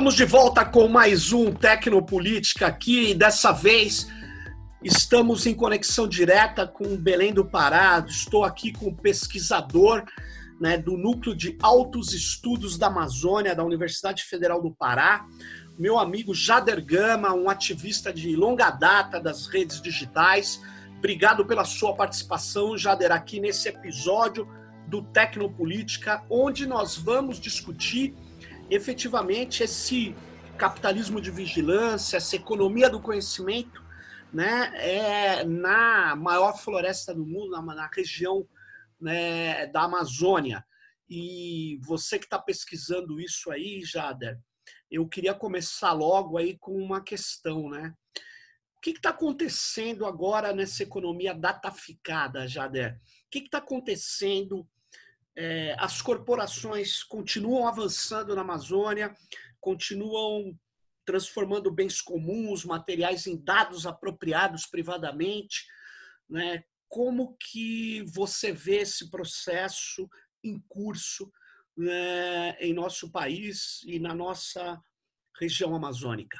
Estamos de volta com mais um Tecnopolítica aqui e dessa vez estamos em conexão direta com Belém do Pará. Estou aqui com o pesquisador né, do Núcleo de Altos Estudos da Amazônia da Universidade Federal do Pará, meu amigo Jader Gama, um ativista de longa data das redes digitais. Obrigado pela sua participação, Jader, aqui nesse episódio do Tecnopolítica, onde nós vamos discutir efetivamente esse capitalismo de vigilância, essa economia do conhecimento, né, é na maior floresta do mundo, na, na região né, da Amazônia. E você que está pesquisando isso aí, Jader, eu queria começar logo aí com uma questão, né? O que está acontecendo agora nessa economia dataficada, Jader? O que está acontecendo é, as corporações continuam avançando na Amazônia, continuam transformando bens comuns, materiais em dados apropriados privadamente. Né? Como que você vê esse processo em curso né, em nosso país e na nossa região amazônica?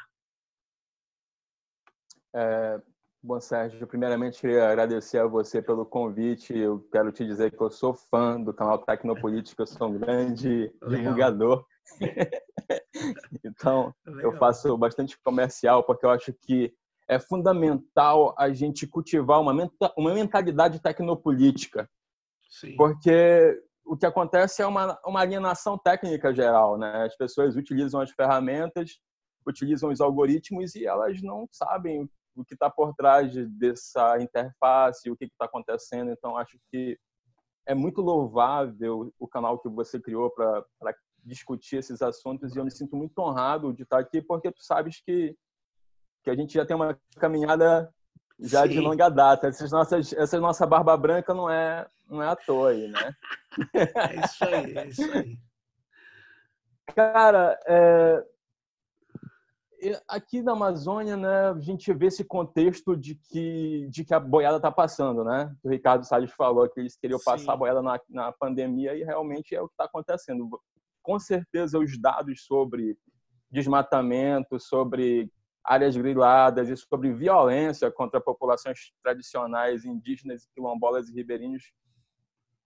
É, Bom, Sérgio, primeiramente queria agradecer a você pelo convite. Eu quero te dizer que eu sou fã do canal Tecnopolítica, eu sou um grande Legal. divulgador. então, Legal. eu faço bastante comercial porque eu acho que é fundamental a gente cultivar uma, uma mentalidade tecnopolítica. Sim. Porque o que acontece é uma, uma alienação técnica geral. Né? As pessoas utilizam as ferramentas, utilizam os algoritmos e elas não sabem o que está por trás dessa interface, o que está acontecendo. Então, acho que é muito louvável o canal que você criou para discutir esses assuntos e eu me sinto muito honrado de estar aqui porque tu sabes que que a gente já tem uma caminhada já Sim. de longa data. Essas nossas, essa nossa barba branca não é não é à toa aí, né? É isso aí, é isso aí. Cara, é, aqui na Amazônia, né, a gente vê esse contexto de que, de que a boiada está passando, né? O Ricardo Salles falou que eles queriam Sim. passar a boiada na, na pandemia e realmente é o que está acontecendo. Com certeza, os dados sobre desmatamento, sobre áreas griladas e sobre violência contra populações tradicionais indígenas, quilombolas e ribeirinhos,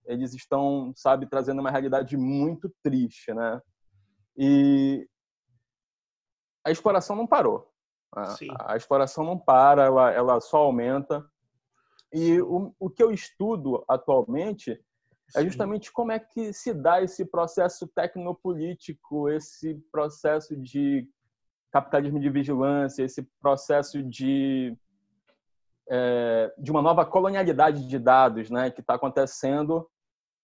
eles estão, sabe, trazendo uma realidade muito triste, né? E a exploração não parou. A, a, exploração não para, ela, ela só aumenta. E o, o que eu estudo atualmente é justamente como é que se dá esse processo tecnopolítico, esse processo de capitalismo de vigilância, esse processo de é, de uma nova colonialidade de dados, né, que está acontecendo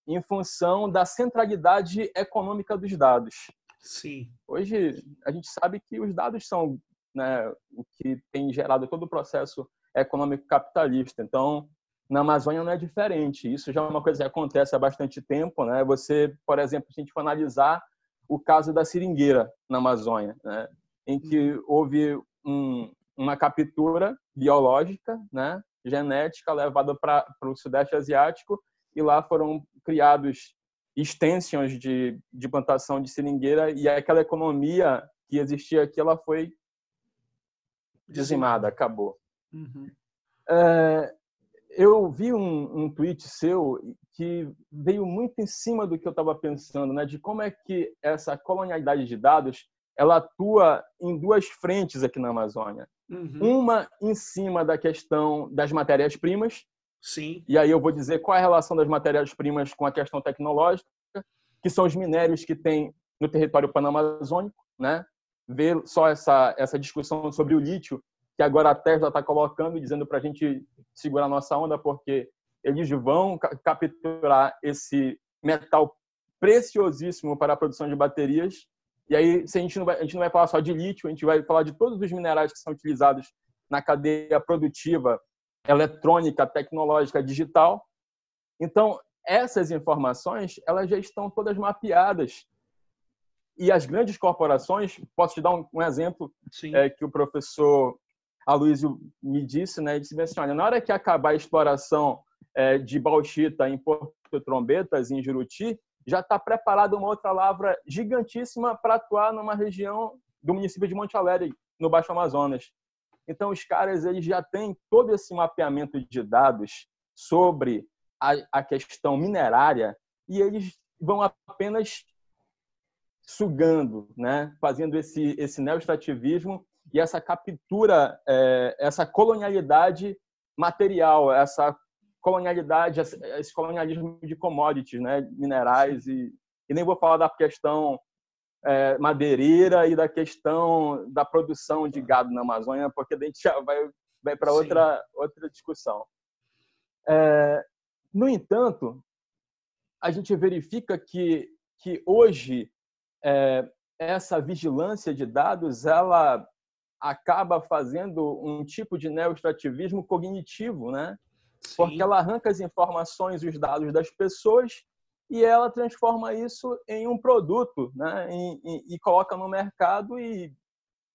em função da centralidade econômica dos dados. Sim. Hoje a gente sabe que os dados são né, o que tem gerado todo o processo econômico capitalista. Então, na Amazônia não é diferente. Isso já é uma coisa que acontece há bastante tempo. Né? Você, por exemplo, se a gente for analisar o caso da seringueira na Amazônia, né? em que uhum. houve um, uma captura biológica, né? genética, levada para o Sudeste Asiático, e lá foram criados extensions de, de plantação de seringueira e aquela economia que existia aqui, ela foi dizimada, acabou. Uhum. É, eu vi um, um tweet seu que veio muito em cima do que eu estava pensando, né, de como é que essa colonialidade de dados ela atua em duas frentes aqui na Amazônia. Uhum. Uma em cima da questão das matérias-primas, Sim. E aí eu vou dizer qual é a relação das matérias-primas com a questão tecnológica, que são os minérios que tem no território panamazônico, né? Ver só essa essa discussão sobre o lítio que agora a Tesla está colocando dizendo para a gente segurar nossa onda, porque eles vão capturar esse metal preciosíssimo para a produção de baterias. E aí, se a gente não vai, a gente não vai falar só de lítio, a gente vai falar de todos os minerais que são utilizados na cadeia produtiva eletrônica, tecnológica, digital. Então, essas informações, elas já estão todas mapeadas. E as grandes corporações, posso te dar um, um exemplo é, que o professor Aloysio me disse, né? Ele disse assim, olha, na hora que acabar a exploração é, de bauxita em Porto Trombetas, em Juruti, já está preparada uma outra lavra gigantíssima para atuar numa região do município de Monte Alegre, no Baixo Amazonas. Então, os caras eles já têm todo esse mapeamento de dados sobre a, a questão minerária e eles vão apenas sugando, né? fazendo esse, esse neoextrativismo e essa captura, é, essa colonialidade material, essa colonialidade, esse colonialismo de commodities, né, minerais e, e nem vou falar da questão é, madeireira e da questão da produção de gado na Amazônia, porque a gente já vai, vai para outra, outra discussão. É, no entanto, a gente verifica que, que hoje é, essa vigilância de dados ela acaba fazendo um tipo de neoextrativismo cognitivo, né? Sim. Porque ela arranca as informações e os dados das pessoas e ela transforma isso em um produto, né? E, e, e coloca no mercado e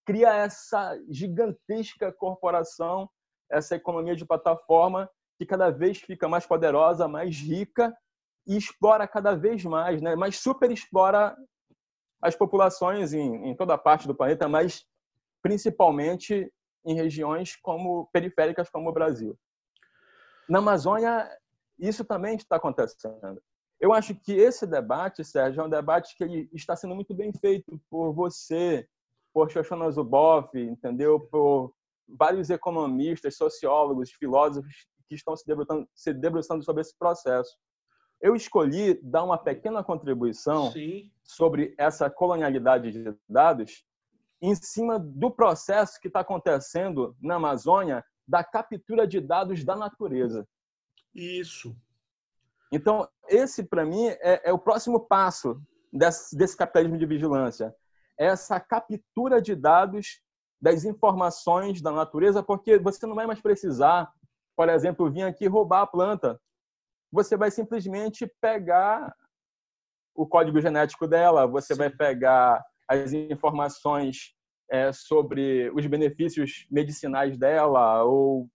cria essa gigantesca corporação, essa economia de plataforma que cada vez fica mais poderosa, mais rica e explora cada vez mais, né? Mas super explora as populações em, em toda parte do planeta, mas principalmente em regiões como periféricas como o Brasil. Na Amazônia, isso também está acontecendo. Eu acho que esse debate, Sérgio, é um debate que ele está sendo muito bem feito por você, por Shoshana Zuboff, entendeu? Por vários economistas, sociólogos, filósofos que estão se debruçando, se debruçando sobre esse processo. Eu escolhi dar uma pequena contribuição Sim. sobre essa colonialidade de dados, em cima do processo que está acontecendo na Amazônia da captura de dados da natureza. Isso. Então, esse, para mim, é, é, o próximo passo desse, desse capitalismo de vigilância. É essa captura de dados das informações da natureza, porque você não vai mais precisar, por exemplo, vir aqui roubar a planta. Você vai simplesmente pegar o código genético dela, você Sim. vai pegar as informações é, sobre os benefícios medicinais dela ou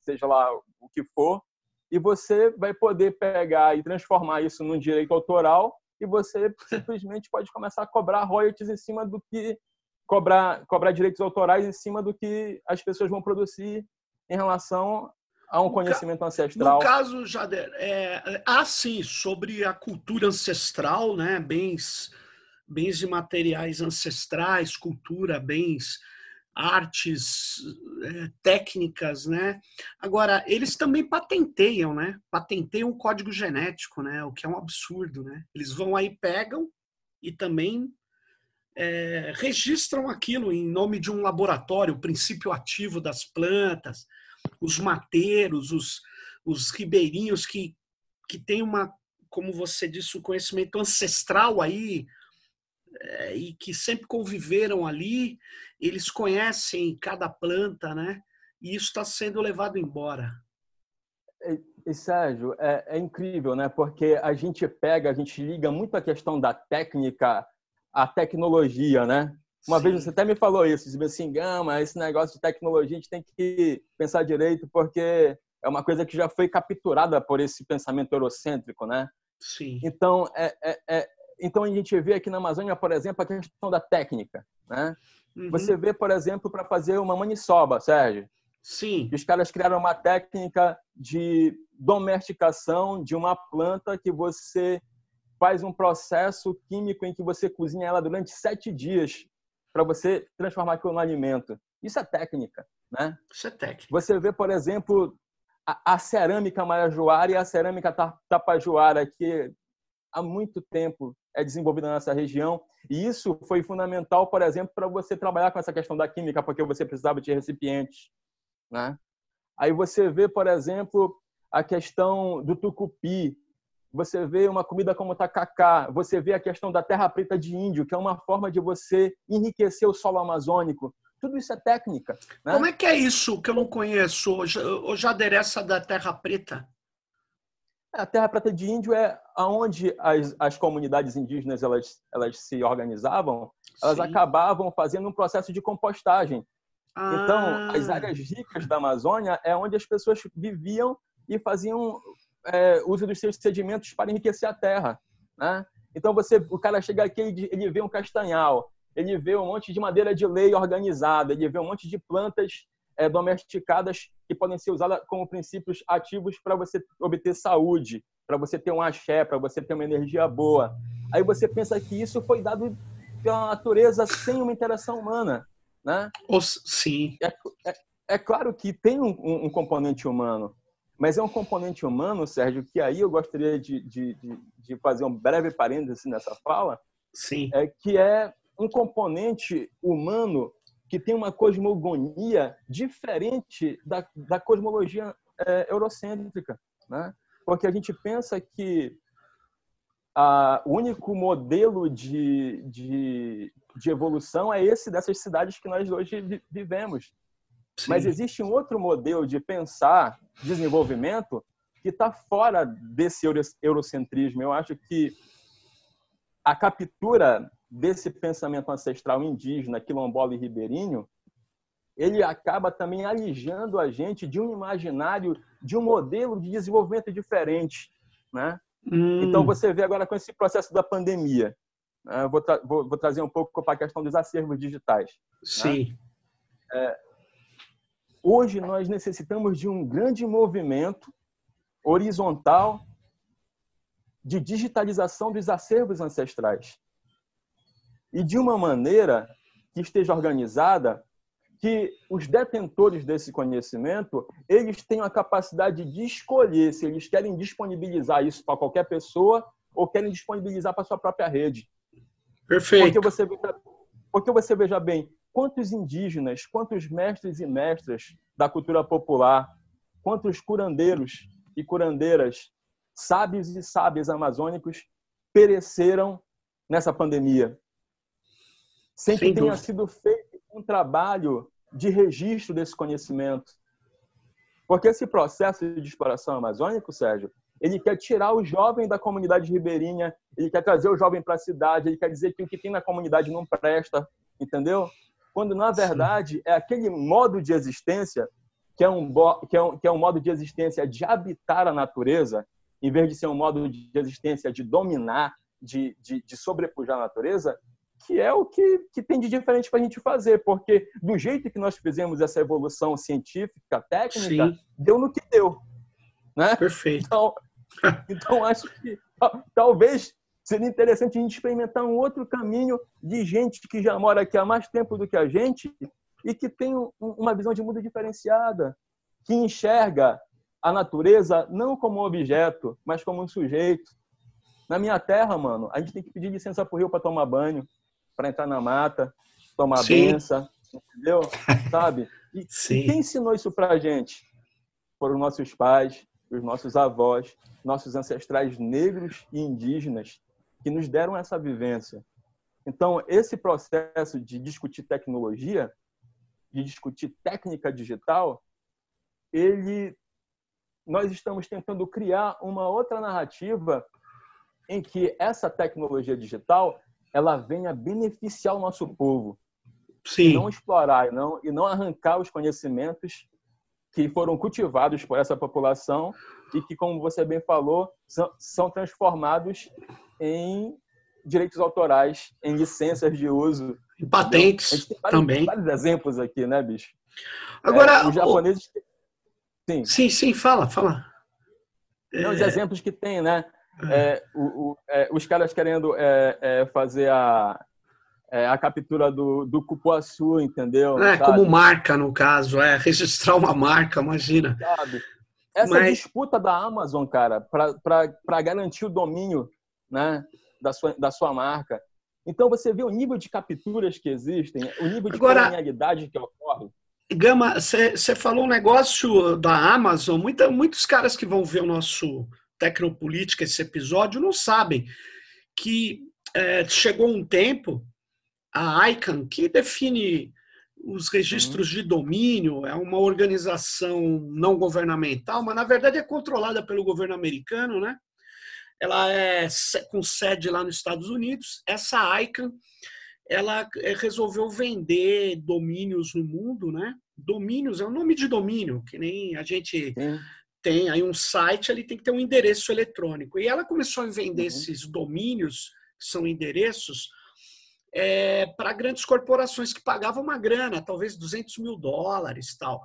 seja lá o que for, e você vai poder pegar e transformar isso num direito autoral e você simplesmente pode começar a cobrar royalties em cima do que cobrar cobrar direitos autorais em cima do que as pessoas vão produzir em relação a um conhecimento ancestral. No caso, Jader, é, há sim sobre a cultura ancestral, né, bens bens imateriais ancestrais, cultura, bens, artes, é, técnicas, né? Agora, eles também patenteiam, né? Patenteiam o código genético, né? O que é um absurdo, né? Eles vão aí, pegam e também é, registram aquilo em nome de um laboratório, o princípio ativo das plantas, os mateiros, os, os ribeirinhos que, que têm uma, como você disse, um conhecimento ancestral aí, é, e que sempre conviveram ali, eles conhecem cada planta, né? E isso está sendo levado embora. E, e Sérgio, é, é, incrível, né? Porque a gente pega, a gente liga muito a questão da técnica à tecnologia, né? Uma Sim. vez você até me falou isso, disse assim, Gama, esse negócio de tecnologia a gente tem que pensar direito porque é uma coisa que já foi capturada por esse pensamento eurocêntrico, né? Sim. Então, é, é, é então a gente vê aqui na Amazônia, por exemplo, a questão da técnica, né? Uhum. Você vê, por exemplo, para fazer uma maniçoba, Sérgio. Sim. Os caras criaram uma técnica de domesticação de uma planta que você faz um processo químico em que você cozinha ela durante sete dias para você transformar aquilo no alimento. Isso é técnica, né? Isso é técnica. Você vê, por exemplo, a, a cerâmica marajoara e a cerâmica tapajoara, que há muito tempo é desenvolvida nessa região. E isso foi fundamental, por exemplo, para você trabalhar com essa questão da química, porque você precisava de recipientes. Né? Aí você vê, por exemplo, a questão do tucupi, você vê uma comida como o tacacá, você vê a questão da terra preta de índio, que é uma forma de você enriquecer o solo amazônico. Tudo isso é técnica. Né? Como é que é isso que eu não conheço? Ou já adereça da terra preta? A Terra Preta de Índio é aonde as, as comunidades indígenas elas, elas se organizavam, elas Sim. acabavam fazendo um processo de compostagem. Ah. Então, as áreas ricas da Amazônia é onde as pessoas viviam e faziam é, usa dos seus sedimentos para enriquecer a terra. Né? Então você, o cara chega aqui, ele, ele vê um castanhal, ele vê um monte de madeira de lei organizada, ele vê um monte de plantas é, domesticadas que podem ser usadas como princípios ativos para você obter saúde, para você ter um axé, para você ter uma energia boa. Aí você pensa que isso foi dado pela natureza sem uma interação humana, né? Sim. É, é, é claro que tem um, um, componente humano, mas é um componente humano, Sérgio, que aí eu gostaria de, de, de, de fazer um breve parêntese nessa fala, Sim. É, que é um componente humano que tem uma cosmogonia diferente da, da cosmologia é, eurocêntrica, né? Porque a gente pensa que a, o único modelo de, de, de evolução é esse dessas cidades que nós hoje vivemos. Sim. Mas existe um outro modelo de pensar desenvolvimento que está fora desse eurocentrismo. Eu acho que a captura desse pensamento ancestral indígena, quilombola e ribeirinho, ele acaba também alijando a gente de um imaginário, de um modelo de desenvolvimento diferente, né? Hum. Então você vê agora com esse processo da pandemia, né? vou, tra vou, vou, trazer um pouco para a questão dos acervos digitais. Né? Sim. Né? É, hoje nós necessitamos de um grande movimento horizontal de digitalização dos acervos ancestrais e de uma maneira que esteja organizada que os detentores desse conhecimento eles tenham a capacidade de escolher se eles querem disponibilizar isso para qualquer pessoa ou querem disponibilizar para sua própria rede. Perfeito. Porque você, porque você veja bem, quantos indígenas, quantos mestres e mestras da cultura popular, quantos curandeiros e curandeiras, sábios e sábias amazônicos pereceram nessa pandemia, sem, sem que dúvida. tenha sido feito um trabalho de registro desse conhecimento. Porque esse processo de exploração amazônico, Sérgio, ele quer tirar o jovem da comunidade ribeirinha, ele quer trazer o jovem para a cidade, ele quer dizer que o que tem na comunidade não presta, entendeu? Quando, na verdade, Sim. é aquele modo de existência que é, um, que, é um, que é um modo de existência de habitar a natureza, em vez de ser um modo de existência de dominar, de, de, de sobrepujar a natureza, que é o que, que tem de diferente para a gente fazer, porque do jeito que nós fizemos essa evolução científica, técnica, Sim. deu no que deu. Né? Perfeito. Então, então acho que talvez seria interessante a gente experimentar um outro caminho de gente que já mora aqui há mais tempo do que a gente e que tem uma visão de mundo diferenciada, que enxerga a natureza não como um objeto, mas como um sujeito. Na minha terra, mano, a gente tem que pedir licença pro rio para tomar banho para entrar na mata, tomar Sim. benção, entendeu? Sabe? E, e, quem ensinou isso para a gente? Foram nossos pais, os nossos avós, nossos ancestrais negros e indígenas que nos deram essa vivência. Então, esse processo de discutir tecnologia, de discutir técnica digital, ele nós estamos tentando criar uma outra narrativa em que essa tecnologia digital ela venha beneficiar o nosso povo. Sim. E não explorar e não, e não arrancar os conhecimentos que foram cultivados por essa população e que, como você bem falou, são, são transformados em direitos autorais, em licenças de uso. Em patentes vários, também. vários exemplos aqui, né, bicho? Agora, é, os japoneses... Sim. sim, sim, fala, fala. Não, os é... exemplos que tem, né? É, o, o, é, os caras querendo é, é fazer a, é, a captura do, do cupuaçu, entendeu? É, Sabe? como marca, no caso, é registrar uma marca, imagina. Sabe? Essa Mas... disputa da Amazon, cara, para garantir o domínio né, da, sua, da sua marca. Então, você vê o nível de capturas que existem, o nível de Agora... colonialidade que ocorre. Gama, você falou um negócio da Amazon. Muita, muitos caras que vão ver o nosso Tecnopolítica, esse episódio, não sabem que é, chegou um tempo, a ICANN, que define os registros uhum. de domínio, é uma organização não governamental, mas na verdade é controlada pelo governo americano, né? Ela é com sede lá nos Estados Unidos. Essa ICANN, ela é, resolveu vender domínios no mundo, né? Domínios é o nome de domínio, que nem a gente tem aí um site, ele tem que ter um endereço eletrônico. E ela começou a vender uhum. esses domínios, que são endereços, é, para grandes corporações que pagavam uma grana, talvez 200 mil dólares tal.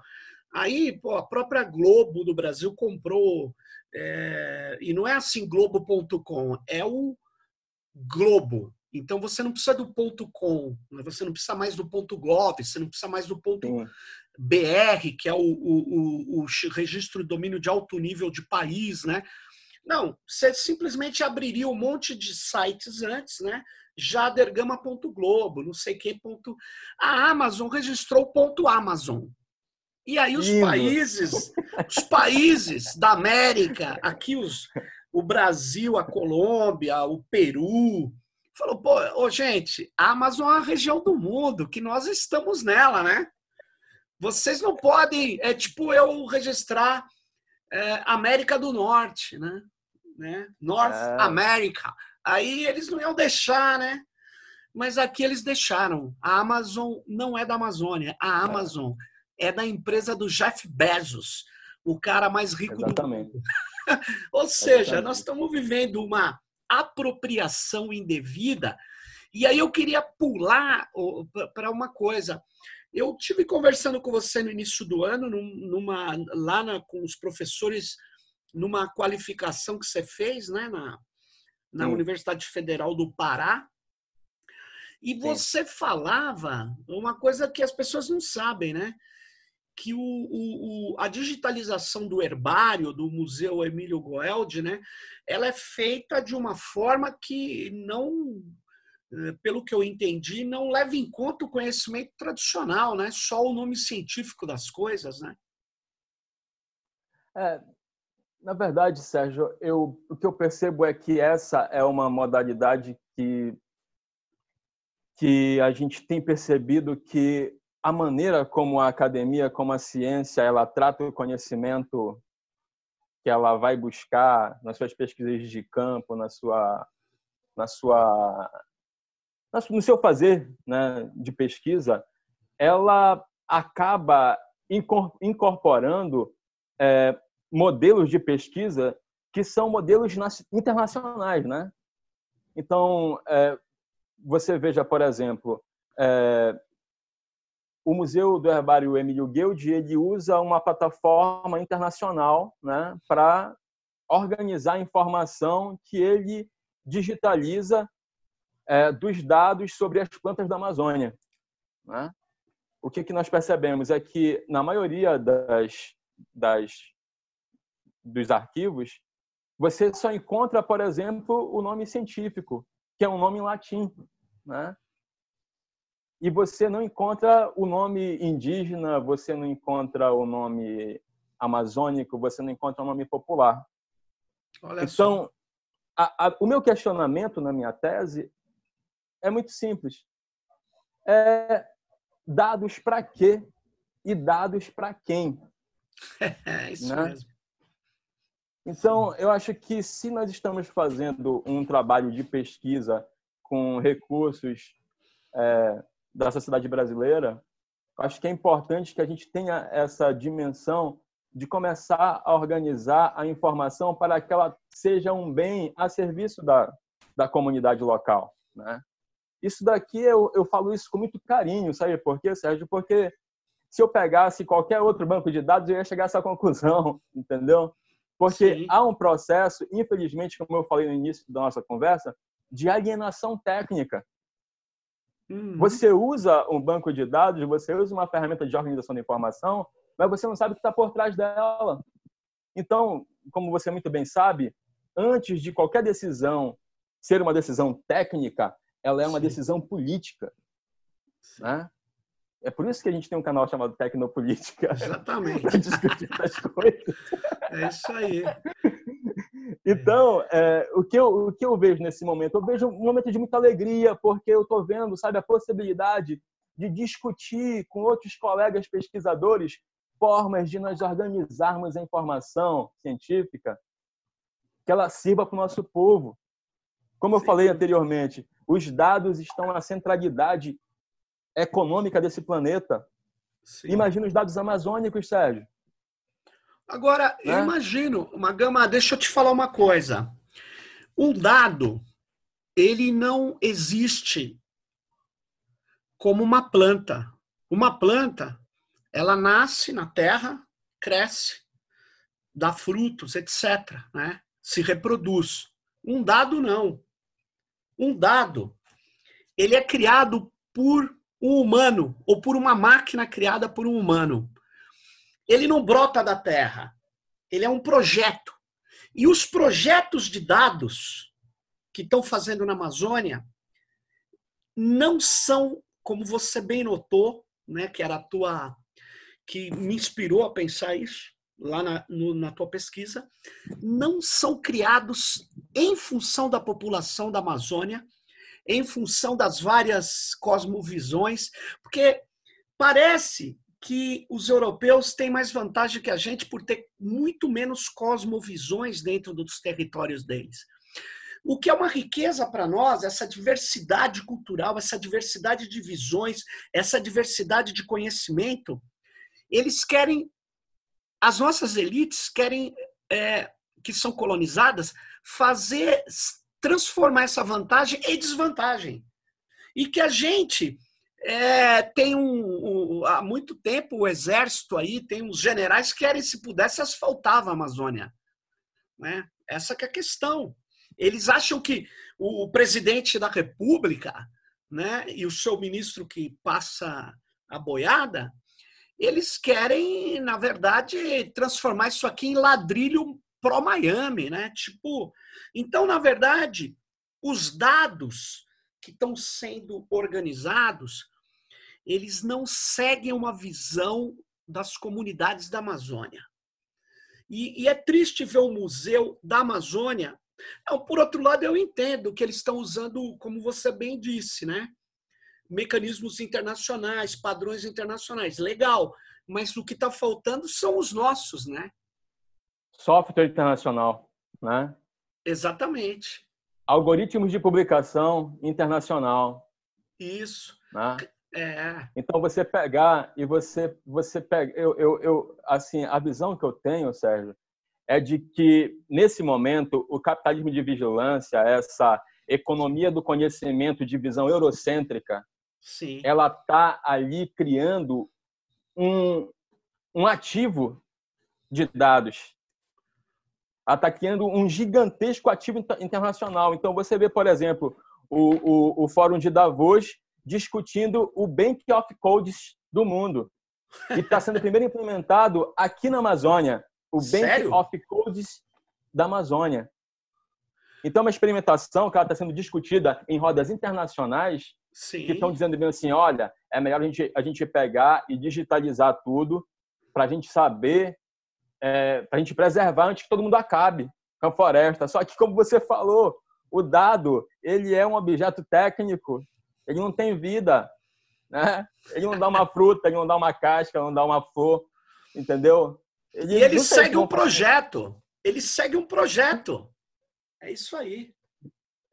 Aí, pô, a própria Globo do Brasil comprou, é, e não é assim globo.com, é o Globo. Então você não precisa do ponto .com, né? você não precisa mais do ponto .gov, você não precisa mais do ponto BR, que é o, o, o, o registro de domínio de alto nível de país, né? Não, você simplesmente abriria um monte de sites antes, né? Jadergama.globo, não sei que ponto. A Amazon registrou ponto Amazon. E aí os Lindo. países, os países da América, aqui os, o Brasil, a Colômbia, o Peru, falou, pô, ô, gente, a Amazon é uma região do mundo que nós estamos nela, né? Vocês não podem, é tipo eu registrar é, América do Norte, né? né? North é. America. Aí eles não iam deixar, né? Mas aqui eles deixaram. A Amazon não é da Amazônia. A é. Amazon é, é da empresa do Jeff Bezos, o cara mais rico Exatamente. do mundo. Ou seja, Exatamente. nós estamos vivendo uma apropriação indevida. E aí eu queria pular para uma coisa. Eu tive conversando com você no início do ano, numa, lá na, com os professores, numa qualificação que você fez né, na, na Universidade Federal do Pará. E você Sim. falava uma coisa que as pessoas não sabem, né? Que o, o, a digitalização do herbário do Museu Emílio Goeldi, né? Ela é feita de uma forma que não eh, pelo que eu entendi, não leva em conta o conhecimento tradicional, né? Só o nome científico das coisas, né? É, na verdade, Sérgio, eu, o que eu percebo é que essa é uma modalidade que, que a gente tem percebido que a maneira como a academia, como a ciência, ela trata o conhecimento que ela vai buscar nas suas pesquisas de campo, na sua, na sua no seu fazer né, de pesquisa, ela acaba incorporando é, modelos de pesquisa que são modelos internacionais, né? Então, é, você veja, por exemplo, é, o Museu do Herbário Emílio Guild, ele usa uma plataforma internacional né, para organizar a informação que ele digitaliza é, dos dados sobre as plantas da Amazônia. Né? O que, que nós percebemos é que, na maioria das, das, dos arquivos, você só encontra, por exemplo, o nome científico, que é um nome em latim. Né? E você não encontra o nome indígena, você não encontra o nome amazônico, você não encontra o nome popular. Olha então, a, a, o meu questionamento na minha tese é muito simples. É dados para quê e dados para quem. É isso né? mesmo. Então, eu acho que se nós estamos fazendo um trabalho de pesquisa com recursos é, da sociedade brasileira, acho que é importante que a gente tenha essa dimensão de começar a organizar a informação para que ela seja um bem a serviço da, da comunidade local. Né? Isso daqui eu, eu falo isso com muito carinho, sabe por quê, Sérgio? Porque se eu pegasse qualquer outro banco de dados, eu ia chegar a essa conclusão, entendeu? Porque Sim. há um processo, infelizmente, como eu falei no início da nossa conversa, de alienação técnica. Uhum. Você usa um banco de dados, você usa uma ferramenta de organização da informação, mas você não sabe o que está por trás dela. Então, como você muito bem sabe, antes de qualquer decisão ser uma decisão técnica, ela é uma Sim. decisão política. Né? É por isso que a gente tem um canal chamado Tecnopolítica. Exatamente. para discutir essas coisas. É isso aí. Então, é, o, que eu, o que eu vejo nesse momento? Eu vejo um momento de muita alegria, porque eu estou vendo, sabe, a possibilidade de discutir com outros colegas pesquisadores formas de nós organizarmos a informação científica que ela sirva para o nosso povo. Como eu Sim. falei anteriormente, os dados estão na centralidade econômica desse planeta. Sim. Imagina os dados amazônicos, Sérgio. Agora, né? eu imagino, Magama, deixa eu te falar uma coisa. Um dado, ele não existe como uma planta. Uma planta, ela nasce na terra, cresce, dá frutos, etc. Né? Se reproduz. Um dado, não. Um dado, ele é criado por um humano ou por uma máquina criada por um humano. Ele não brota da terra. Ele é um projeto. E os projetos de dados que estão fazendo na Amazônia não são, como você bem notou, né, que era a tua que me inspirou a pensar isso lá na, no, na tua pesquisa, não são criados em função da população da Amazônia, em função das várias cosmovisões, porque parece que os europeus têm mais vantagem que a gente por ter muito menos cosmovisões dentro dos territórios deles. O que é uma riqueza para nós, essa diversidade cultural, essa diversidade de visões, essa diversidade de conhecimento, eles querem, as nossas elites querem, é, que são colonizadas, fazer, transformar essa vantagem em desvantagem. E que a gente é, tem um, um, há muito tempo o exército aí, tem uns generais que querem, se pudesse, asfaltava a Amazônia. Né? Essa que é a questão. Eles acham que o presidente da República né, e o seu ministro que passa a boiada, eles querem, na verdade, transformar isso aqui em ladrilho pró-Miami, né? Tipo, então, na verdade, os dados que estão sendo organizados, eles não seguem uma visão das comunidades da Amazônia. E, e é triste ver o Museu da Amazônia. Não, por outro lado, eu entendo que eles estão usando, como você bem disse, né? mecanismos internacionais, padrões internacionais. Legal, mas o que está faltando são os nossos, né? Software internacional, né? Exatamente. Algoritmos de publicação internacional. Isso. Né? É. Então você pegar e você você pega eu, eu, eu assim a visão que eu tenho, Sérgio, é de que nesse momento o capitalismo de vigilância, essa economia do conhecimento de visão eurocêntrica, Sim. ela está ali criando um, um ativo de dados. Está criando um gigantesco ativo internacional. Então, você vê, por exemplo, o, o, o Fórum de Davos discutindo o Bank of Codes do mundo. E está sendo primeiro implementado aqui na Amazônia. O Bank Sério? of Codes da Amazônia. Então, é uma experimentação que está sendo discutida em rodas internacionais Sim. que estão dizendo bem assim, olha, é melhor a gente, a gente pegar e digitalizar tudo para a gente saber, é, para a gente preservar antes que todo mundo acabe com a floresta. Só que, como você falou, o dado ele é um objeto técnico, ele não tem vida, né? Ele não dá uma fruta, ele não dá uma casca, não dá uma flor, entendeu? Ele, e ele segue um projeto. Ele segue um projeto. É isso aí.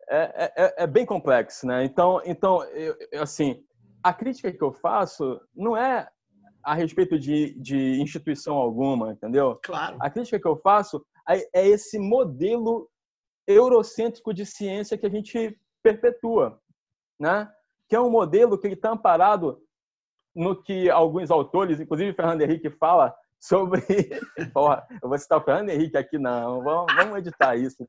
É, é, é, é, bem complexo, né? Então, então eu, assim, a crítica que eu faço não é a respeito de, de instituição alguma, entendeu? Claro. A crítica que eu faço é, é esse modelo eurocêntrico de ciência que a gente perpetua, né? Que é um modelo que está amparado no que alguns autores, inclusive Fernando Henrique, fala sobre. Porra, eu vou citar o Fernando Henrique aqui, não. Vamos, vamos editar isso.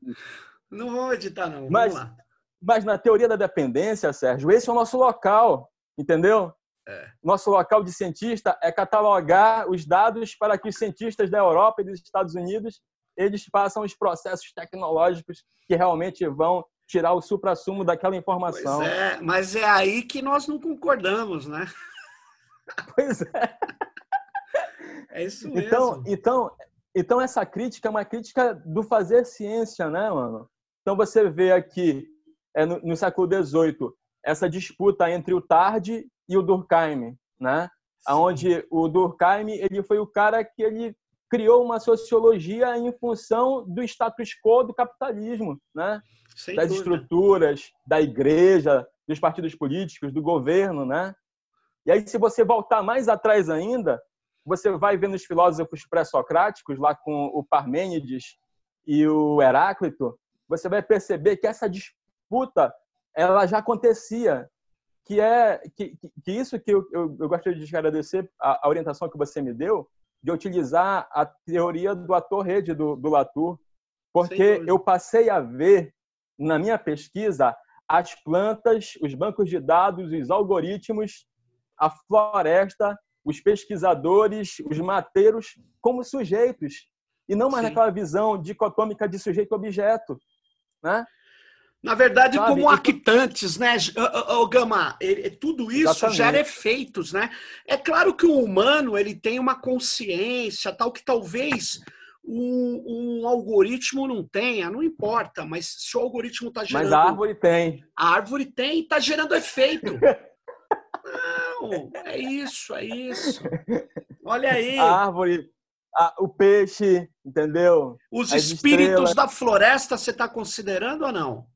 Não vamos editar, não. Mas, vamos lá. mas na teoria da dependência, Sérgio, esse é o nosso local, entendeu? É. Nosso local de cientista é catalogar os dados para que os cientistas da Europa e dos Estados Unidos eles façam os processos tecnológicos que realmente vão tirar o supra-sumo daquela informação. Pois é, mas é aí que nós não concordamos, né? Pois é. É isso mesmo. Então, então, então essa crítica é uma crítica do fazer ciência, né, mano? Então você vê aqui é, no, no, século XVIII essa disputa entre o Tarde e o Durkheim, né? Aonde o Durkheim ele foi o cara que ele criou uma sociologia em função do status quo do capitalismo, né? Sem das dúvida. estruturas da igreja, dos partidos políticos, do governo, né? E aí se você voltar mais atrás ainda, você vai ver nos filósofos pré-socráticos, lá com o Parmênides e o Heráclito, você vai perceber que essa disputa ela já acontecia, que é que, que isso que eu, eu, eu gostaria de agradecer a, a, orientação que você me deu, de utilizar a teoria do ator-rede do, do Latour, porque eu passei a ver na minha pesquisa as plantas, os bancos de dados, os algoritmos, a floresta, os pesquisadores, os mateiros como sujeitos e não mais Sim. naquela visão dicotômica de sujeito-objeto, né? Na verdade, Sabe? como arquitantes, né, o Gama? Tudo isso Exatamente. gera efeitos, né? É claro que o humano ele tem uma consciência, tal que talvez um, um, algoritmo não tenha, não importa, mas se o algoritmo está gerando. Mas a árvore tem. A árvore tem e está gerando efeito. não, é isso, é isso. Olha aí. A árvore, a, o peixe, entendeu? Os As espíritos estrelas. da floresta você está considerando ou não?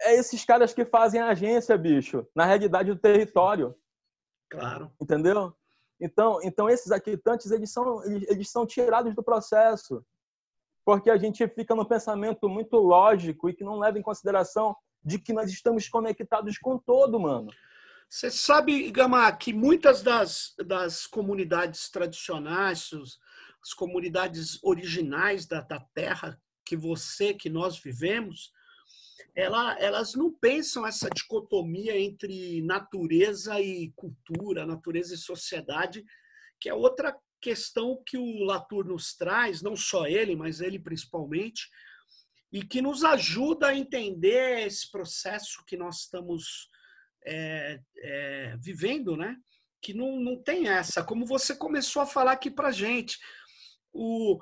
É esses caras que fazem a agência, bicho, na realidade do território. Claro. Entendeu? Então, então esses aquitantes eles são eles, eles são tirados do processo, porque a gente fica no pensamento muito lógico e que não leva em consideração de que nós estamos conectados com todo, mano. Você sabe, Gama, que muitas das, das comunidades tradicionais, as comunidades originais da, da terra que você, que nós vivemos, ela, elas não pensam essa dicotomia entre natureza e cultura, natureza e sociedade, que é outra questão que o Latour nos traz, não só ele, mas ele principalmente, e que nos ajuda a entender esse processo que nós estamos é, é, vivendo, né? Que não, não tem essa, como você começou a falar aqui para gente. O,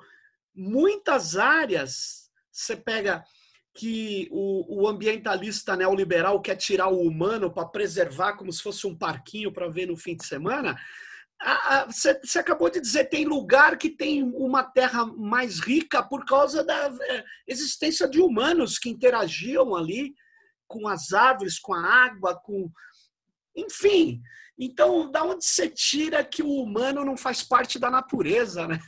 muitas áreas, você pega que o, o ambientalista neoliberal quer tirar o humano para preservar como se fosse um parquinho para ver no fim de semana. Você acabou de dizer tem lugar que tem uma terra mais rica por causa da é, existência de humanos que interagiam ali com as árvores, com a água, com enfim. Então, da onde você tira que o humano não faz parte da natureza, né?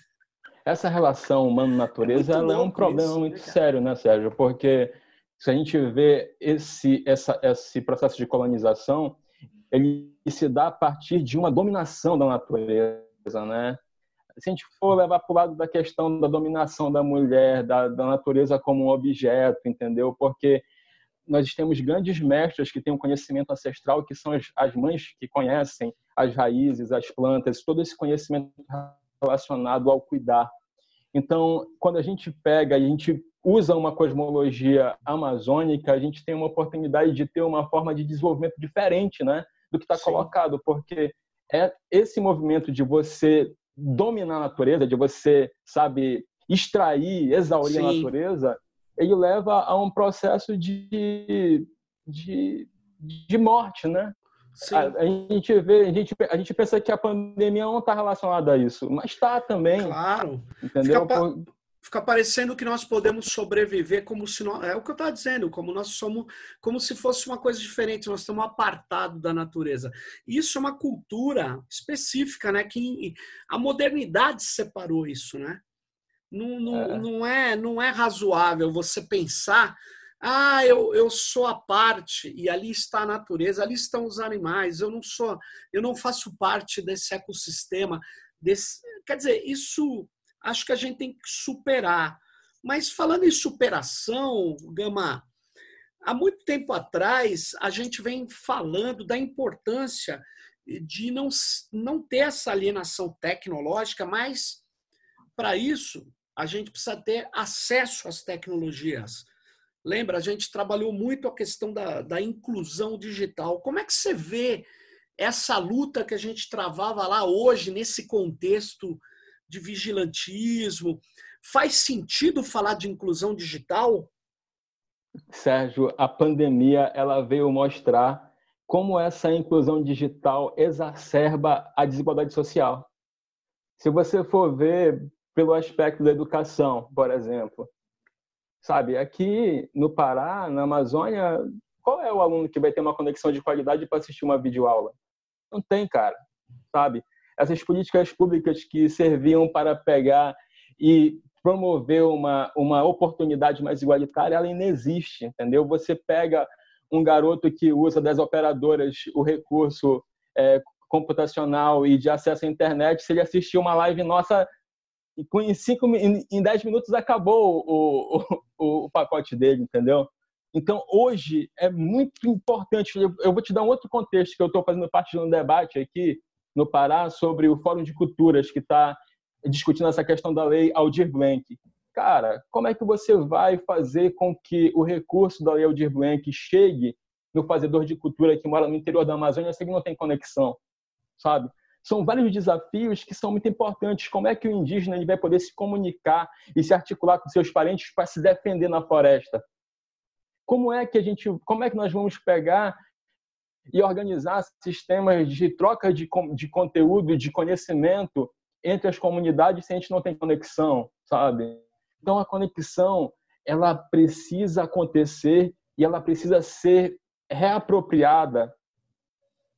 Essa relação humano-natureza é, é um problema isso, muito sério, né, Sérgio? Porque se a gente vê esse, essa, esse processo de colonização, ele se dá a partir de uma dominação da natureza, né? Se a gente for levar para o lado da questão da dominação da mulher, da, da natureza como um objeto, entendeu? Porque nós temos grandes mestres que têm um conhecimento ancestral, que são as, as mães que conhecem as raízes, as plantas, todo esse conhecimento relacionado ao cuidar. Então, quando a gente pega e a gente usa uma cosmologia amazônica, a gente tem uma oportunidade de ter uma forma de desenvolvimento diferente, né, do que está colocado, porque é esse movimento de você dominar a natureza, de você, sabe, extrair, exaurir Sim. a natureza, ele leva a um processo de, de, de morte, né? A, a, gente vê, a gente, a gente pensa que a pandemia não está relacionada a isso, mas está também. Claro. Entendeu? Fica, fica, parecendo que nós podemos sobreviver como se nós, é o que eu estava dizendo, como nós somos, como se fosse uma coisa diferente, nós estamos apartados da natureza. Isso é uma cultura específica, né? Que a modernidade separou isso, né? Não, não, é. não, é, não é razoável você pensar ah, eu, eu sou a parte e ali está a natureza, ali estão os animais. Eu não sou, eu não faço parte desse ecossistema. Desse, quer dizer, isso acho que a gente tem que superar. Mas falando em superação, Gama, há muito tempo atrás a gente vem falando da importância de não, não ter essa alienação tecnológica, mas para isso a gente precisa ter acesso às tecnologias. Lembra, a gente trabalhou muito a questão da, da inclusão digital. Como é que você vê essa luta que a gente travava lá hoje, nesse contexto de vigilantismo? Faz sentido falar de inclusão digital? Sérgio, a pandemia ela veio mostrar como essa inclusão digital exacerba a desigualdade social. Se você for ver pelo aspecto da educação, por exemplo, Sabe, aqui no Pará, na Amazônia, qual é o aluno que vai ter uma conexão de qualidade para assistir uma videoaula? Não tem, cara. Sabe? essas políticas públicas que serviam para pegar e promover uma, uma oportunidade mais igualitária, ela inexiste, entendeu? Você pega um garoto que usa das operadoras o recurso é, computacional e de acesso à internet, se ele assistir uma live nossa, em, cinco, em, em dez minutos acabou o, o, o pacote dele, entendeu? Então, hoje é muito importante. Eu vou te dar um outro contexto que eu estou fazendo parte de um debate aqui no Pará sobre o Fórum de Culturas que está discutindo essa questão da lei Aldir Blanc. Cara, como é que você vai fazer com que o recurso da lei Aldir Blanc chegue no fazedor de cultura que mora no interior da Amazônia se ele não tem conexão, sabe? São vários desafios que são muito importantes. Como é que o indígena ele vai poder se comunicar e se articular com seus parentes para se defender na floresta? Como é que a gente, como é que nós vamos pegar e organizar sistemas de troca de, de conteúdo, de conhecimento entre as comunidades se a gente não tem conexão, sabe? Então a conexão ela precisa acontecer e ela precisa ser reapropriada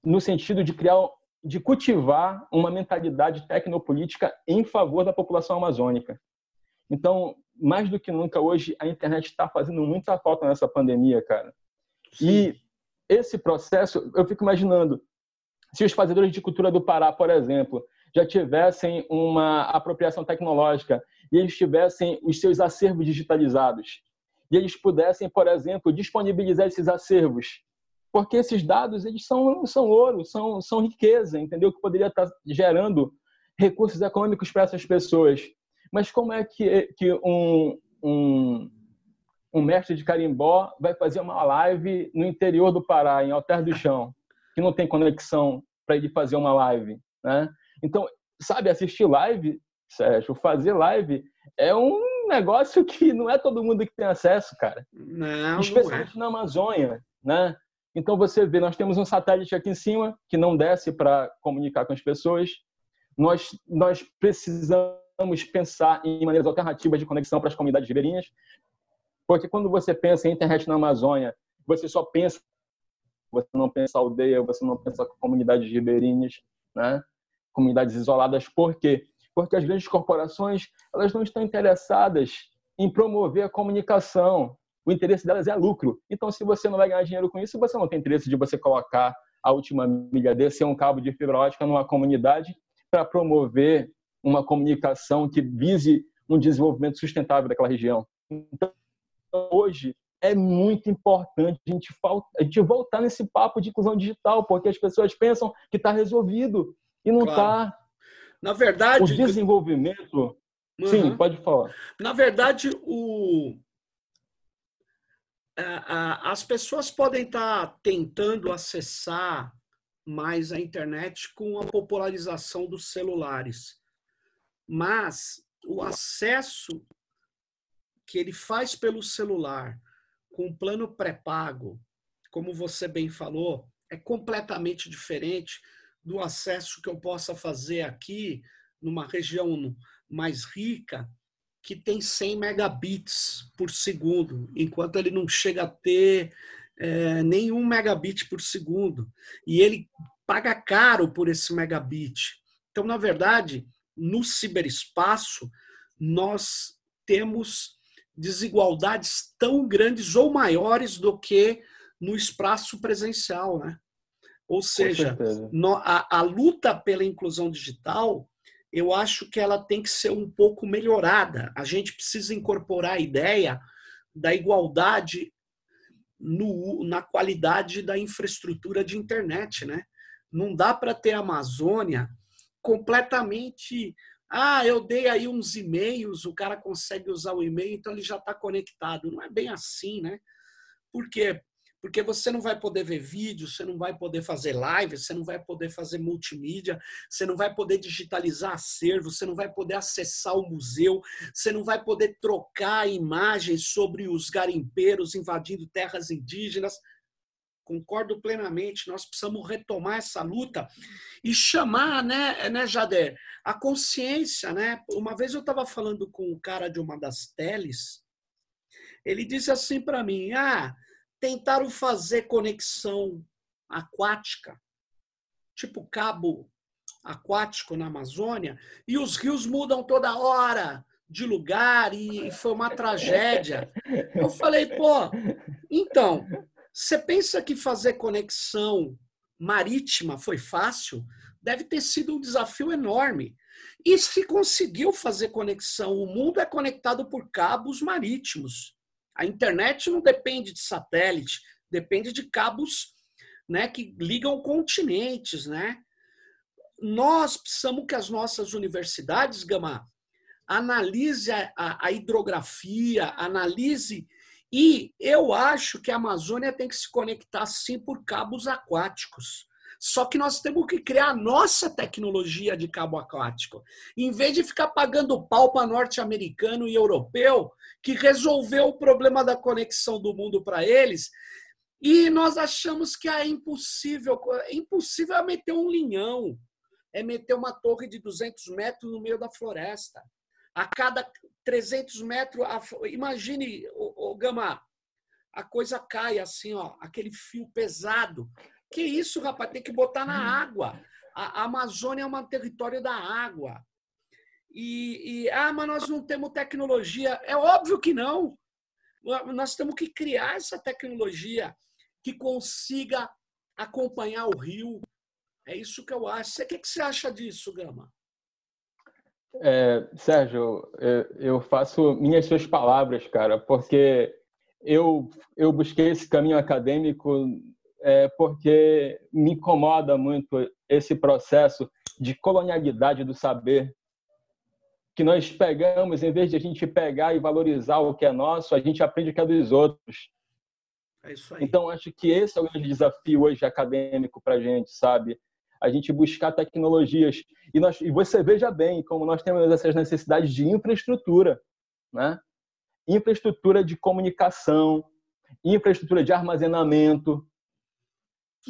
no sentido de criar, de cultivar uma mentalidade tecnopolítica em favor da população amazônica. Então, mais do que nunca hoje, a internet está fazendo muita falta nessa pandemia, cara. Sim. E esse processo, eu fico imaginando, se os fazedores de cultura do Pará, por exemplo, já tivessem uma apropriação tecnológica e eles tivessem os seus acervos digitalizados e eles pudessem, por exemplo, disponibilizar esses acervos, porque esses dados eles são são ouro, são são riqueza, entendeu? Que poderia estar gerando recursos econômicos para essas pessoas. Mas como é que, que um, um, um mestre de carimbó vai fazer uma live no interior do Pará, em Alter do Chão, que não tem conexão para ele fazer uma live, né? Então, sabe, assistir live, Sérgio, fazer live é um negócio que não é todo mundo que tem acesso, cara. Não, Especialmente não é. na Amazônia, né? Então você vê, nós temos um satélite aqui em cima que não desce para comunicar com as pessoas. Nós nós precisamos pensar em maneiras alternativas de conexão para as comunidades ribeirinhas, porque quando você pensa em internet na Amazônia, você só pensa, você não pensa aldeia, você não pensa comunidades ribeirinhas, né? comunidades isoladas. Por quê? Porque as grandes corporações elas não estão interessadas em promover a comunicação. O interesse delas é lucro. Então, se você não vai ganhar dinheiro com isso, você não tem interesse de você colocar a última milha desse um cabo de fibra ótica numa comunidade para promover uma comunicação que vise um desenvolvimento sustentável daquela região. Então, hoje é muito importante a gente, a gente voltar nesse papo de inclusão digital, porque as pessoas pensam que está resolvido e não está. Claro. Tá. Na verdade, o desenvolvimento. Uhum. Sim, pode falar. Na verdade, o as pessoas podem estar tá tentando acessar mais a internet com a popularização dos celulares. Mas o acesso que ele faz pelo celular com plano pré-pago, como você bem falou, é completamente diferente do acesso que eu possa fazer aqui numa região mais rica que tem 100 megabits por segundo, enquanto ele não chega a ter é, nenhum megabit por segundo. E ele paga caro por esse megabit. Então, na verdade, no ciberespaço, nós temos desigualdades tão grandes ou maiores do que no espaço presencial, né? Ou seja, a, a, luta pela inclusão digital, eu acho que ela tem que ser um pouco melhorada. A gente precisa incorporar a ideia da igualdade no, na qualidade da infraestrutura de internet, né? Não dá para ter a Amazônia completamente. Ah, eu dei aí uns e-mails, o cara consegue usar o e-mail, então ele já está conectado. Não é bem assim, né? Por quê? Porque você não vai poder ver vídeo, você não vai poder fazer live, você não vai poder fazer multimídia, você não vai poder digitalizar acervo, você não vai poder acessar o museu, você não vai poder trocar imagens sobre os garimpeiros invadindo terras indígenas concordo plenamente, nós precisamos retomar essa luta e chamar, né, né Jader, a consciência, né? Uma vez eu estava falando com um cara de uma das teles, ele disse assim para mim: ah, tentaram fazer conexão aquática, tipo cabo aquático na Amazônia e os rios mudam toda hora de lugar e foi uma tragédia. Eu falei, pô, então, você pensa que fazer conexão marítima foi fácil? Deve ter sido um desafio enorme. E se conseguiu fazer conexão, o mundo é conectado por cabos marítimos. A internet não depende de satélite, depende de cabos né, que ligam continentes. Né? Nós precisamos que as nossas universidades, Gama, analise a, a, a hidrografia, analise. E eu acho que a Amazônia tem que se conectar sim por cabos aquáticos. Só que nós temos que criar a nossa tecnologia de cabo aquático. Em vez de ficar pagando pau para norte-americano e europeu, que resolveu o problema da conexão do mundo para eles, e nós achamos que é impossível. É impossível é meter um linhão, é meter uma torre de 200 metros no meio da floresta a cada 300 metros, imagine, o, o Gama, a coisa cai assim, ó, aquele fio pesado. Que isso, rapaz, tem que botar na água. A, Amazônia é um território da água. E, e, ah, mas nós não temos tecnologia. É óbvio que não. Nós temos que criar essa tecnologia que consiga acompanhar o rio. É isso que eu acho. O que você acha disso, Gama? É, Sérgio, eu faço minhas suas palavras, cara, porque eu, eu busquei esse caminho acadêmico é, porque me incomoda muito esse processo de colonialidade do saber que nós pegamos, em vez de a gente pegar e valorizar o que é nosso, a gente aprende o que é dos outros. É então, acho que esse é o grande desafio hoje acadêmico para a gente, sabe? a gente buscar tecnologias. E, nós, e você veja bem como nós temos essas necessidades de infraestrutura, né? infraestrutura de comunicação, infraestrutura de armazenamento.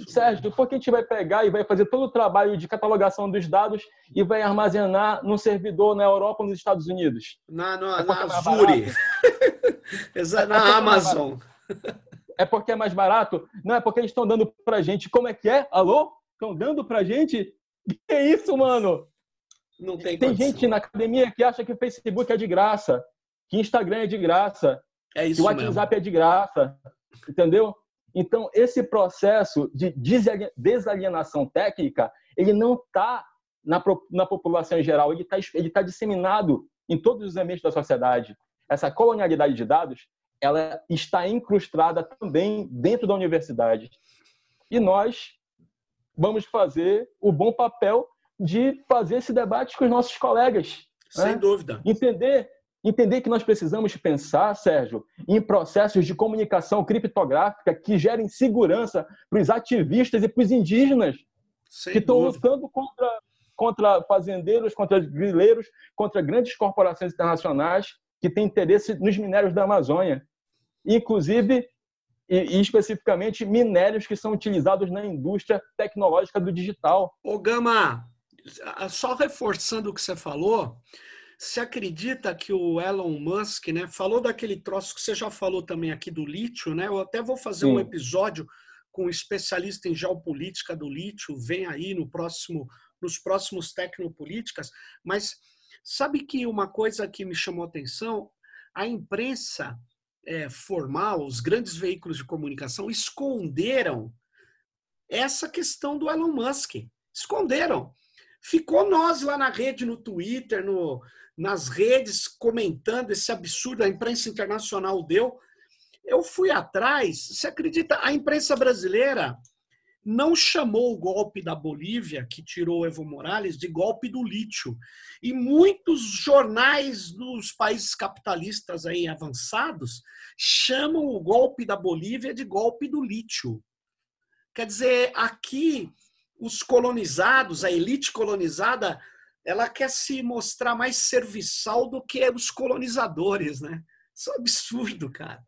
Sérgio, por que a gente vai pegar e vai fazer todo o trabalho de catalogação dos dados e vai armazenar num servidor na Europa ou nos Estados Unidos? Na, na, é na é Azure. É na Amazon. É porque é mais barato? Não, é porque eles estão dando para a gente. Como é que é? Alô? estão dando pra gente. Que é isso, mano? Não tem Tem gente na academia que acha que o Facebook é de graça, que Instagram é de graça, é que o WhatsApp mesmo. é de graça, entendeu? Então, esse processo de desalienação técnica, ele não está na, na população em geral, ele está ele tá disseminado em todos os ambientes da sociedade. Essa colonialidade de dados, ela está incrustada também dentro da universidade. E nós, vamos fazer o bom papel de fazer esse debate com os nossos colegas. Sem né? dúvida. Entender, entender que nós precisamos pensar, Sérgio, em processos de comunicação criptográfica que gerem segurança para os ativistas e para os indígenas Sem que estão lutando contra, contra fazendeiros, contra grileiros, contra grandes corporações internacionais que têm interesse nos minérios da Amazônia. Inclusive, e, especificamente minérios que são utilizados na indústria tecnológica do digital. Ô Gama, só reforçando o que você falou, você acredita que o Elon Musk, né, falou daquele troço que você já falou também aqui do lítio, né? Eu até vou fazer Sim. um episódio com um especialista em geopolítica do lítio, vem aí no próximo nos próximos Tecnopolíticas, mas sabe que uma coisa que me chamou a atenção, a imprensa é, formal, os grandes veículos de comunicação esconderam essa questão do Elon Musk. Esconderam. Ficou nós lá na rede, no Twitter, no, nas redes, comentando esse absurdo, a imprensa internacional deu. Eu fui atrás, você acredita? A imprensa brasileira não chamou o golpe da Bolívia, que tirou Evo Morales, de golpe do lítio. E muitos jornais dos países capitalistas aí avançados chamam o golpe da Bolívia de golpe do lítio. Quer dizer, aqui os colonizados, a elite colonizada, ela quer se mostrar mais serviçal do que os colonizadores, né? Isso é um absurdo, cara.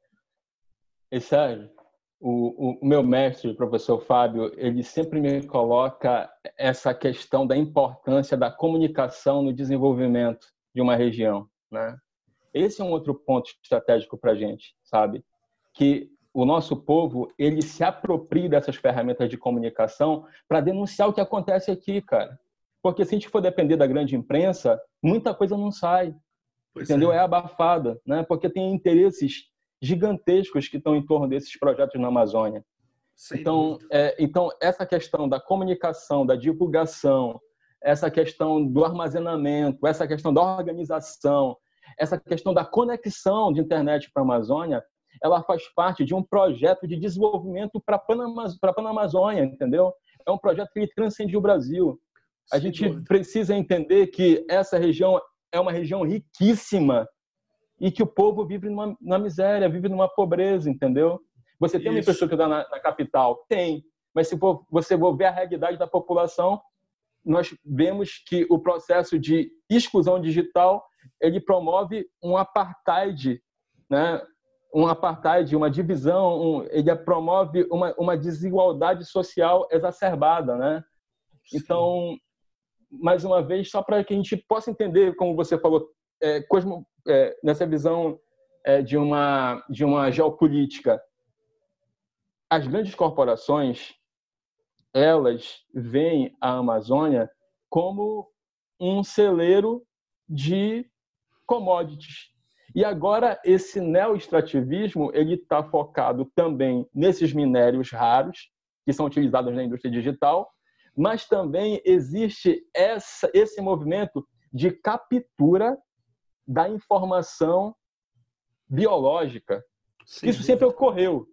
E sério, o, o, meu mestre, o professor Fábio, ele sempre me coloca essa questão da importância da comunicação no desenvolvimento de uma região, né? Esse é um outro ponto estratégico para a gente, sabe? Que o nosso povo ele se apropria dessas ferramentas de comunicação para denunciar o que acontece aqui, cara. Porque se a gente for depender da grande imprensa, muita coisa não sai. Pois entendeu? É. é abafada, né? Porque tem interesses gigantescos que estão em torno desses projetos na Amazônia. Sem então, é, então, essa questão da comunicação, da divulgação, essa questão do armazenamento, essa questão da organização, essa questão da conexão de internet para a Amazônia, ela faz parte de um projeto de desenvolvimento para a Panamazônia, entendeu? É um projeto que transcende o Brasil. A Sem gente dúvida. precisa entender que essa região é uma região riquíssima e que o povo vive numa, numa miséria, vive numa pobreza, entendeu? Você tem Isso. uma infraestrutura na, na capital? Tem. Mas se você for ver a realidade da população, nós vemos que o processo de exclusão digital ele promove um apartheid, né? um apartheid, uma divisão, um, ele promove uma, uma desigualdade social exacerbada, né? Então, mais uma vez, só para que a gente possa entender, como você falou, é, cosmo, é, nessa visão é, de uma de uma geopolítica, as grandes corporações elas veem a Amazônia como um celeiro de commodities. E agora esse neoextrativismo ele está focado também nesses minérios raros que são utilizados na indústria digital, mas também existe essa, esse movimento de captura da informação biológica. Sim. Isso sempre ocorreu,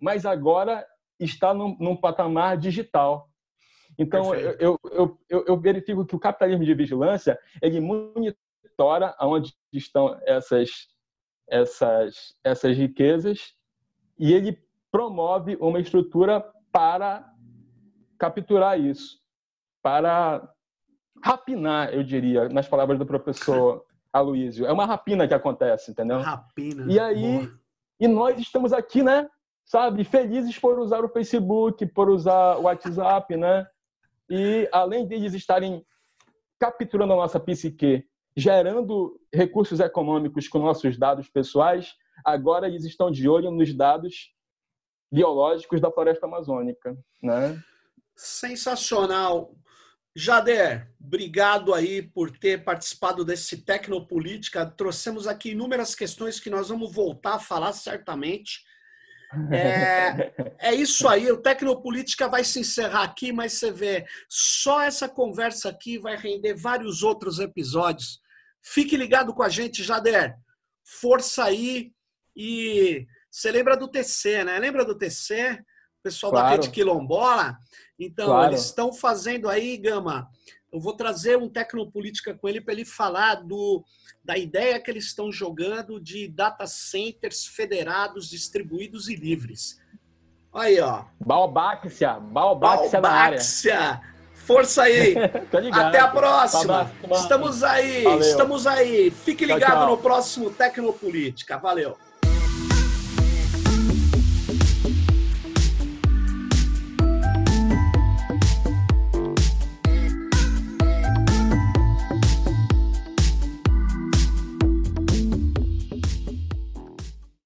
mas agora está num, num patamar digital. Então, eu, eu, eu, eu, verifico que o capitalismo de vigilância, ele monitora aonde estão essas, essas, essas riquezas e ele promove uma estrutura para capturar isso, para rapinar, eu diria, nas palavras do professor Aloísio. É uma rapina que acontece, entendeu? Rapina. E aí, boa. e nós estamos aqui, né, sabe, felizes por usar o Facebook, por usar o WhatsApp, né? E além deles estarem capturando a nossa psique, gerando recursos econômicos com nossos dados pessoais, agora eles estão de olho nos dados biológicos da floresta amazônica, né? Sensacional. Jader, obrigado aí por ter participado desse Tecnopolítica. Trouxemos aqui inúmeras questões que nós vamos voltar a falar certamente. É, é isso aí, o Tecnopolítica vai se encerrar aqui, mas você vê, só essa conversa aqui vai render vários outros episódios. Fique ligado com a gente, Jader. Força aí e você lembra do TC, né? Lembra do TC? O pessoal claro. da Rede Quilombola? Então, claro. eles estão fazendo aí, Gama, eu vou trazer um Tecnopolítica com ele para ele falar do, da ideia que eles estão jogando de data centers federados, distribuídos e livres. Aí, ó. Baobáxia, Baobáxia, na área. Força aí. Até a próxima. Estamos aí, Valeu. estamos aí. Fique ligado tchau, tchau. no próximo Tecnopolítica. Valeu.